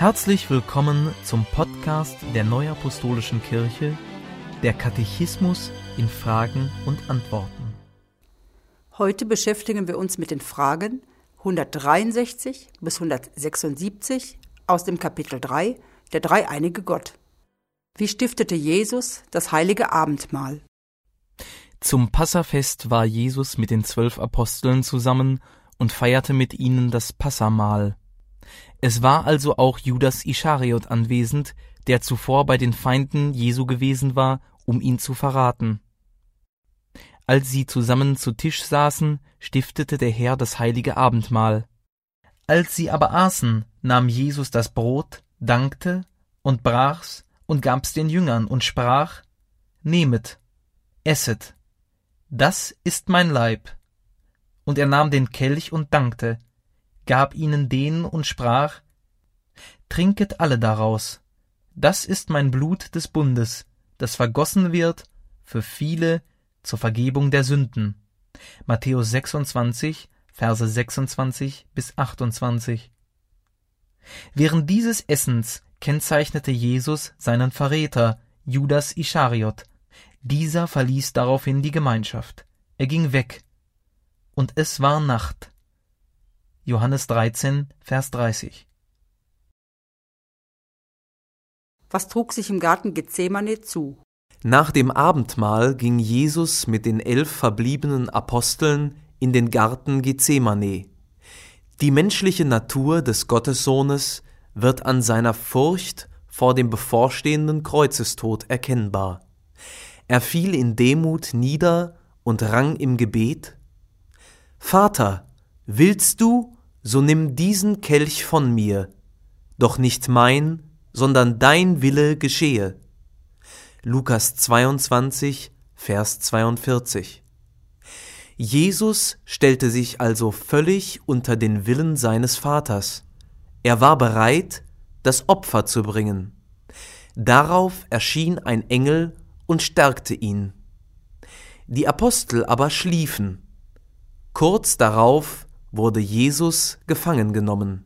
Herzlich willkommen zum Podcast der Neuapostolischen Kirche, der Katechismus in Fragen und Antworten. Heute beschäftigen wir uns mit den Fragen 163 bis 176 aus dem Kapitel 3, der dreieinige Gott. Wie stiftete Jesus das heilige Abendmahl? Zum Passafest war Jesus mit den zwölf Aposteln zusammen und feierte mit ihnen das Passamahl. Es war also auch Judas Ischariot anwesend, der zuvor bei den Feinden Jesu gewesen war, um ihn zu verraten. Als sie zusammen zu Tisch saßen, stiftete der Herr das heilige Abendmahl. Als sie aber aßen, nahm Jesus das Brot, dankte und brach's und gab's den Jüngern und sprach, Nehmet, esset, das ist mein Leib. Und er nahm den Kelch und dankte, gab ihnen den und sprach, Trinket alle daraus, das ist mein Blut des Bundes, das vergossen wird für viele zur Vergebung der Sünden. Matthäus 26, Verse 26 bis 28. Während dieses Essens kennzeichnete Jesus seinen Verräter, Judas Ischariot. Dieser verließ daraufhin die Gemeinschaft. Er ging weg. Und es war Nacht. Johannes 13, Vers 30. Was trug sich im Garten Gethsemane zu? Nach dem Abendmahl ging Jesus mit den elf verbliebenen Aposteln in den Garten Gethsemane. Die menschliche Natur des Gottessohnes wird an seiner Furcht vor dem bevorstehenden Kreuzestod erkennbar. Er fiel in Demut nieder und rang im Gebet Vater, willst du, so nimm diesen Kelch von mir, doch nicht mein, sondern dein Wille geschehe. Lukas 22, Vers 42. Jesus stellte sich also völlig unter den Willen seines Vaters. Er war bereit, das Opfer zu bringen. Darauf erschien ein Engel und stärkte ihn. Die Apostel aber schliefen. Kurz darauf wurde Jesus gefangen genommen.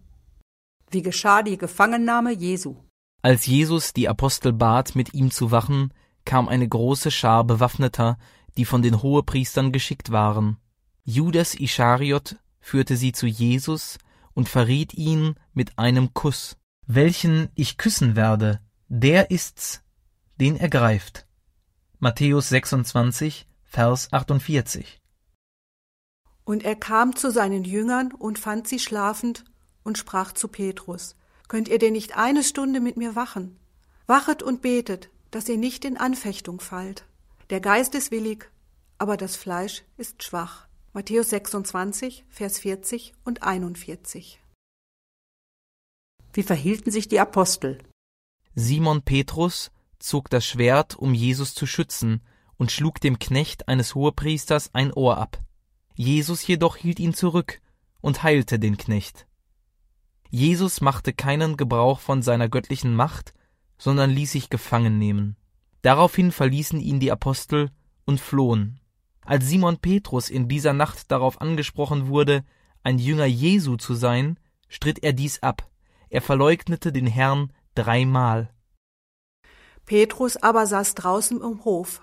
Wie geschah die Gefangennahme Jesu? Als Jesus die Apostel bat, mit ihm zu wachen, kam eine große Schar Bewaffneter, die von den Hohepriestern geschickt waren. Judas Ischariot führte sie zu Jesus und verriet ihn mit einem Kuss. Welchen ich küssen werde, der ist's, den er greift. Matthäus 26, Vers 48. Und er kam zu seinen Jüngern und fand sie schlafend und sprach zu Petrus, Könnt ihr denn nicht eine Stunde mit mir wachen? Wachet und betet, dass ihr nicht in Anfechtung fallt. Der Geist ist willig, aber das Fleisch ist schwach. Matthäus 26, Vers 40 und 41. Wie verhielten sich die Apostel? Simon Petrus zog das Schwert, um Jesus zu schützen, und schlug dem Knecht eines Hohepriesters ein Ohr ab. Jesus jedoch hielt ihn zurück und heilte den Knecht. Jesus machte keinen Gebrauch von seiner göttlichen Macht, sondern ließ sich gefangen nehmen. Daraufhin verließen ihn die Apostel und flohen. Als Simon Petrus in dieser Nacht darauf angesprochen wurde, ein Jünger Jesu zu sein, stritt er dies ab. Er verleugnete den Herrn dreimal. Petrus aber saß draußen im Hof.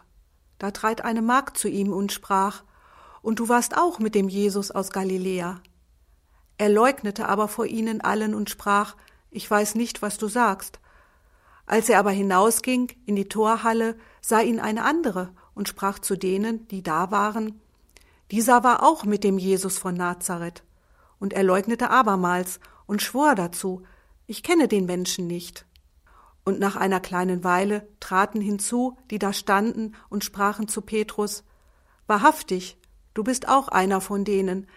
Da trat eine Magd zu ihm und sprach, Und du warst auch mit dem Jesus aus Galiläa. Er leugnete aber vor ihnen allen und sprach, Ich weiß nicht, was du sagst. Als er aber hinausging in die Torhalle, sah ihn eine andere und sprach zu denen, die da waren, Dieser war auch mit dem Jesus von Nazareth. Und er leugnete abermals und schwor dazu, Ich kenne den Menschen nicht. Und nach einer kleinen Weile traten hinzu, die da standen und sprachen zu Petrus, Wahrhaftig, du bist auch einer von denen,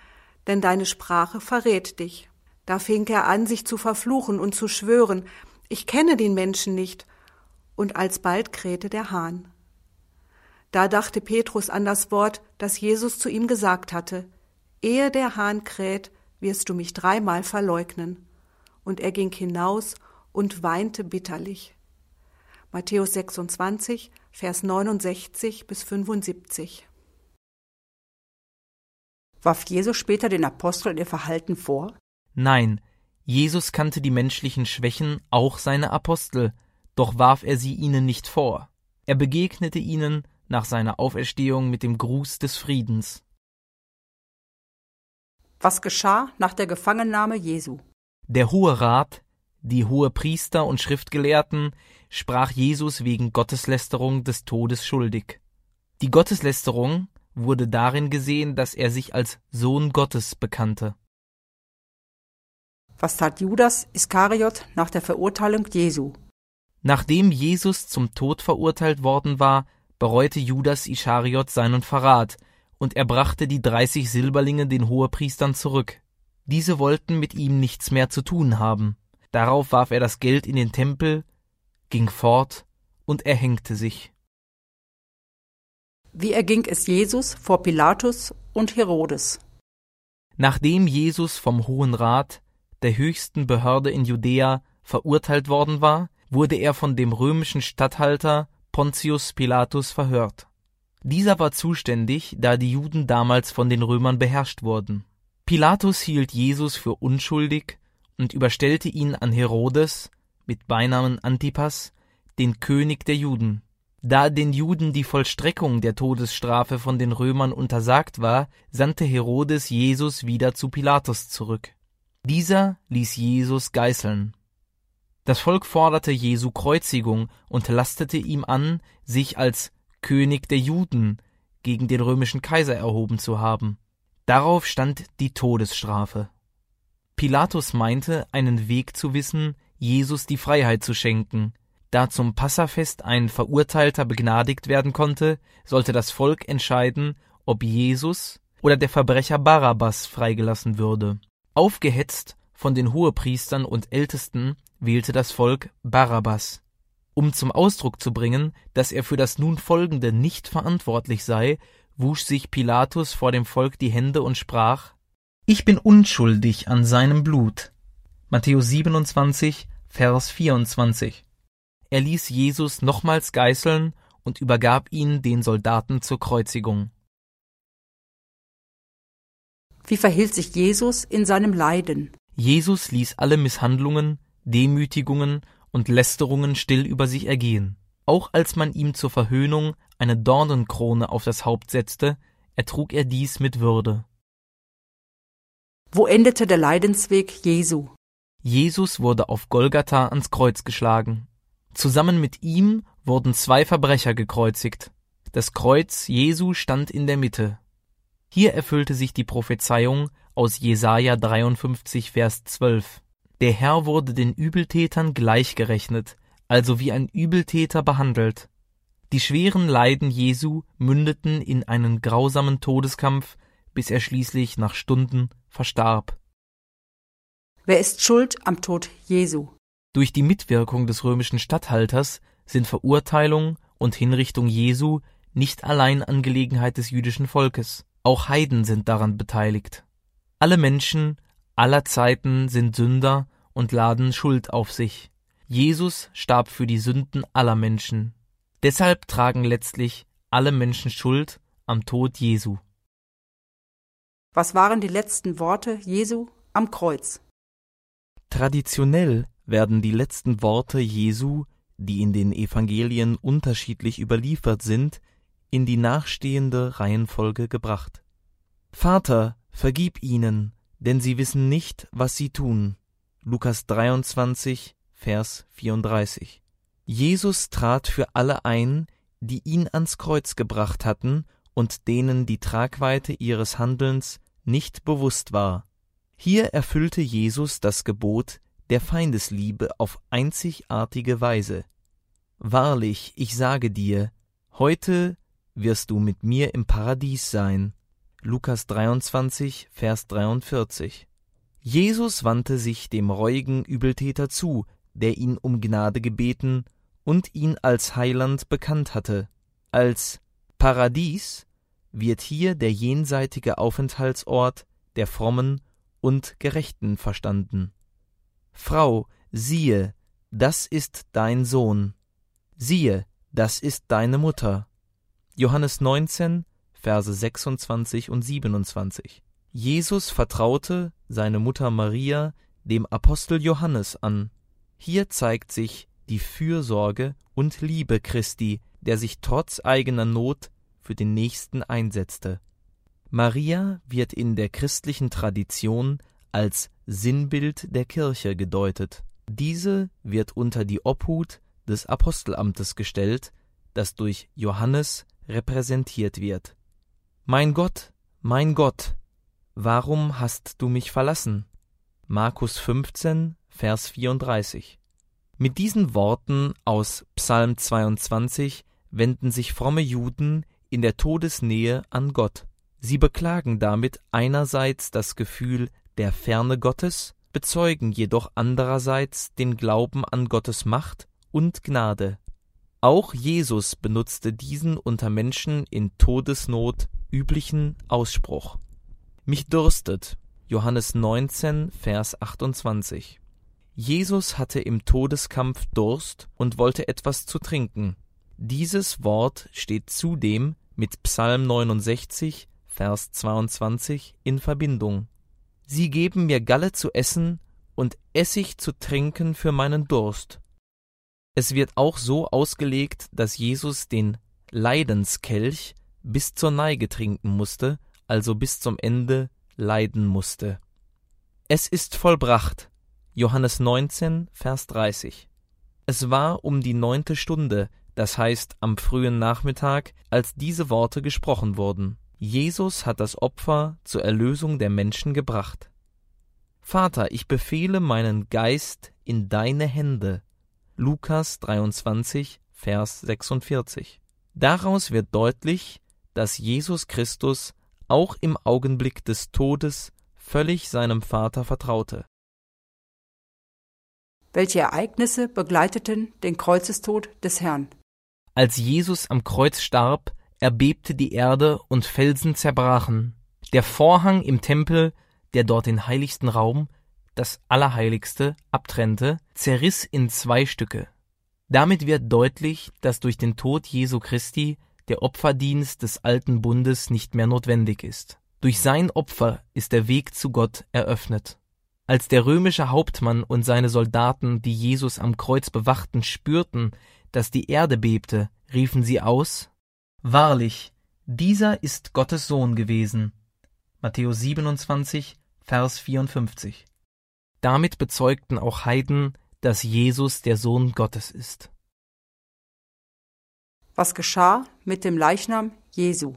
denn deine Sprache verrät dich. Da fing er an, sich zu verfluchen und zu schwören, ich kenne den Menschen nicht, und alsbald krähte der Hahn. Da dachte Petrus an das Wort, das Jesus zu ihm gesagt hatte, Ehe der Hahn kräht, wirst du mich dreimal verleugnen. Und er ging hinaus und weinte bitterlich. Matthäus 26, Vers 69 bis 75. Warf Jesus später den Aposteln ihr Verhalten vor? Nein, Jesus kannte die menschlichen Schwächen auch seiner Apostel, doch warf er sie ihnen nicht vor. Er begegnete ihnen nach seiner Auferstehung mit dem Gruß des Friedens. Was geschah nach der Gefangennahme Jesu? Der Hohe Rat, die Hohepriester und Schriftgelehrten, sprach Jesus wegen Gotteslästerung des Todes schuldig. Die Gotteslästerung wurde darin gesehen, dass er sich als Sohn Gottes bekannte. Was tat Judas Iskariot nach der Verurteilung Jesu? Nachdem Jesus zum Tod verurteilt worden war, bereute Judas Ischariot seinen Verrat, und er brachte die dreißig Silberlinge den Hohepriestern zurück. Diese wollten mit ihm nichts mehr zu tun haben. Darauf warf er das Geld in den Tempel, ging fort und erhängte sich. Wie erging es Jesus vor Pilatus und Herodes? Nachdem Jesus vom Hohen Rat, der höchsten Behörde in Judäa, verurteilt worden war, wurde er von dem römischen Statthalter Pontius Pilatus verhört. Dieser war zuständig, da die Juden damals von den Römern beherrscht wurden. Pilatus hielt Jesus für unschuldig und überstellte ihn an Herodes mit Beinamen Antipas, den König der Juden. Da den Juden die Vollstreckung der Todesstrafe von den Römern untersagt war, sandte Herodes Jesus wieder zu Pilatus zurück. Dieser ließ Jesus geißeln. Das Volk forderte Jesu Kreuzigung und lastete ihm an, sich als König der Juden gegen den römischen Kaiser erhoben zu haben. Darauf stand die Todesstrafe. Pilatus meinte, einen Weg zu wissen, Jesus die Freiheit zu schenken. Da zum Passafest ein Verurteilter begnadigt werden konnte, sollte das Volk entscheiden, ob Jesus oder der Verbrecher Barabbas freigelassen würde. Aufgehetzt von den Hohepriestern und Ältesten wählte das Volk Barabbas. Um zum Ausdruck zu bringen, dass er für das nun Folgende nicht verantwortlich sei, wusch sich Pilatus vor dem Volk die Hände und sprach Ich bin unschuldig an seinem Blut. Matthäus 27, Vers 24. Er ließ Jesus nochmals geißeln und übergab ihn den Soldaten zur Kreuzigung. Wie verhielt sich Jesus in seinem Leiden? Jesus ließ alle Misshandlungen, Demütigungen und Lästerungen still über sich ergehen. Auch als man ihm zur Verhöhnung eine Dornenkrone auf das Haupt setzte, ertrug er dies mit Würde. Wo endete der Leidensweg Jesu? Jesus wurde auf Golgatha ans Kreuz geschlagen. Zusammen mit ihm wurden zwei Verbrecher gekreuzigt. Das Kreuz Jesu stand in der Mitte. Hier erfüllte sich die Prophezeiung aus Jesaja 53, Vers 12. Der Herr wurde den Übeltätern gleichgerechnet, also wie ein Übeltäter behandelt. Die schweren Leiden Jesu mündeten in einen grausamen Todeskampf, bis er schließlich nach Stunden verstarb. Wer ist schuld am Tod Jesu? Durch die Mitwirkung des römischen Statthalters sind Verurteilung und Hinrichtung Jesu nicht allein Angelegenheit des jüdischen Volkes, auch Heiden sind daran beteiligt. Alle Menschen aller Zeiten sind Sünder und laden Schuld auf sich. Jesus starb für die Sünden aller Menschen. Deshalb tragen letztlich alle Menschen Schuld am Tod Jesu. Was waren die letzten Worte Jesu am Kreuz? Traditionell werden die letzten Worte Jesu, die in den Evangelien unterschiedlich überliefert sind, in die nachstehende Reihenfolge gebracht. Vater, vergib ihnen, denn sie wissen nicht, was sie tun. Lukas 23, Vers 34. Jesus trat für alle ein, die ihn ans Kreuz gebracht hatten und denen die Tragweite ihres Handelns nicht bewusst war. Hier erfüllte Jesus das Gebot der Feindesliebe auf einzigartige Weise. Wahrlich, ich sage dir, heute wirst du mit mir im Paradies sein. Lukas 23, Vers 43. Jesus wandte sich dem reuigen Übeltäter zu, der ihn um Gnade gebeten und ihn als Heiland bekannt hatte. Als Paradies wird hier der jenseitige Aufenthaltsort der Frommen und Gerechten verstanden. Frau, siehe, das ist dein Sohn. Siehe, das ist deine Mutter. Johannes 19, Verse 26 und 27. Jesus vertraute seine Mutter Maria dem Apostel Johannes an. Hier zeigt sich die Fürsorge und Liebe Christi, der sich trotz eigener Not für den Nächsten einsetzte. Maria wird in der christlichen Tradition als Sinnbild der Kirche gedeutet. Diese wird unter die Obhut des Apostelamtes gestellt, das durch Johannes repräsentiert wird. Mein Gott, mein Gott, warum hast du mich verlassen? Markus 15, Vers 34. Mit diesen Worten aus Psalm 22 wenden sich fromme Juden in der Todesnähe an Gott. Sie beklagen damit einerseits das Gefühl der Ferne Gottes, bezeugen jedoch andererseits den Glauben an Gottes Macht und Gnade. Auch Jesus benutzte diesen unter Menschen in Todesnot üblichen Ausspruch. Mich dürstet. Johannes 19, Vers 28. Jesus hatte im Todeskampf Durst und wollte etwas zu trinken. Dieses Wort steht zudem mit Psalm 69, Vers 22 in Verbindung. Sie geben mir Galle zu essen und Essig zu trinken für meinen Durst. Es wird auch so ausgelegt, dass Jesus den Leidenskelch bis zur Neige trinken musste, also bis zum Ende leiden musste. Es ist vollbracht. Johannes 19, Vers 30. Es war um die neunte Stunde, das heißt am frühen Nachmittag, als diese Worte gesprochen wurden. Jesus hat das Opfer zur Erlösung der Menschen gebracht. Vater, ich befehle meinen Geist in deine Hände. Lukas 23, Vers 46. Daraus wird deutlich, dass Jesus Christus auch im Augenblick des Todes völlig seinem Vater vertraute. Welche Ereignisse begleiteten den Kreuzestod des Herrn? Als Jesus am Kreuz starb, erbebte die Erde und Felsen zerbrachen. Der Vorhang im Tempel, der dort den heiligsten Raum, das Allerheiligste, abtrennte, zerriss in zwei Stücke. Damit wird deutlich, dass durch den Tod Jesu Christi der Opferdienst des alten Bundes nicht mehr notwendig ist. Durch sein Opfer ist der Weg zu Gott eröffnet. Als der römische Hauptmann und seine Soldaten, die Jesus am Kreuz bewachten, spürten, dass die Erde bebte, riefen sie aus Wahrlich, dieser ist Gottes Sohn gewesen. Matthäus 27, Vers 54. Damit bezeugten auch Heiden, dass Jesus der Sohn Gottes ist. Was geschah mit dem Leichnam Jesu?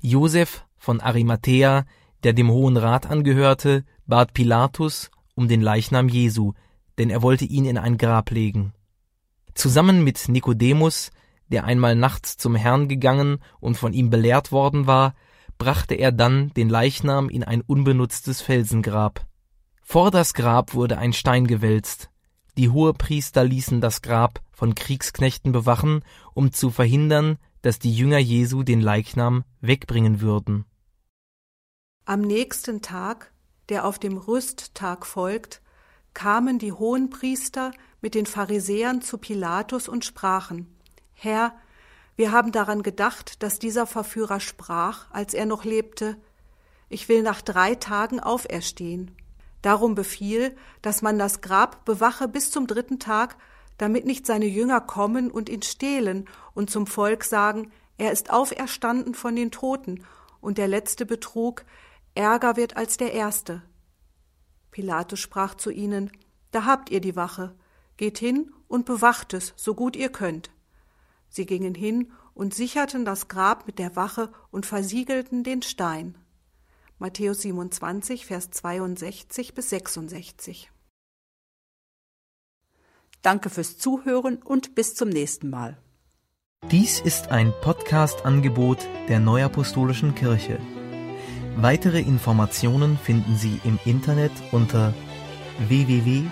Josef von Arimathea, der dem Hohen Rat angehörte, bat Pilatus um den Leichnam Jesu, denn er wollte ihn in ein Grab legen. Zusammen mit Nikodemus, der einmal nachts zum Herrn gegangen und von ihm belehrt worden war, brachte er dann den Leichnam in ein unbenutztes Felsengrab. Vor das Grab wurde ein Stein gewälzt. Die Hohepriester ließen das Grab von Kriegsknechten bewachen, um zu verhindern, dass die Jünger Jesu den Leichnam wegbringen würden. Am nächsten Tag, der auf dem Rüsttag folgt, kamen die Hohenpriester mit den Pharisäern zu Pilatus und sprachen Herr, wir haben daran gedacht, dass dieser Verführer sprach, als er noch lebte, ich will nach drei Tagen auferstehen. Darum befiehl, dass man das Grab bewache bis zum dritten Tag, damit nicht seine Jünger kommen und ihn stehlen und zum Volk sagen, er ist auferstanden von den Toten, und der letzte Betrug ärger wird als der erste. Pilatus sprach zu ihnen, Da habt ihr die Wache, geht hin und bewacht es, so gut ihr könnt. Sie gingen hin und sicherten das Grab mit der Wache und versiegelten den Stein. Matthäus 27, Vers 62 bis 66. Danke fürs Zuhören und bis zum nächsten Mal. Dies ist ein Podcast-Angebot der Neuapostolischen Kirche. Weitere Informationen finden Sie im Internet unter www.nak.org.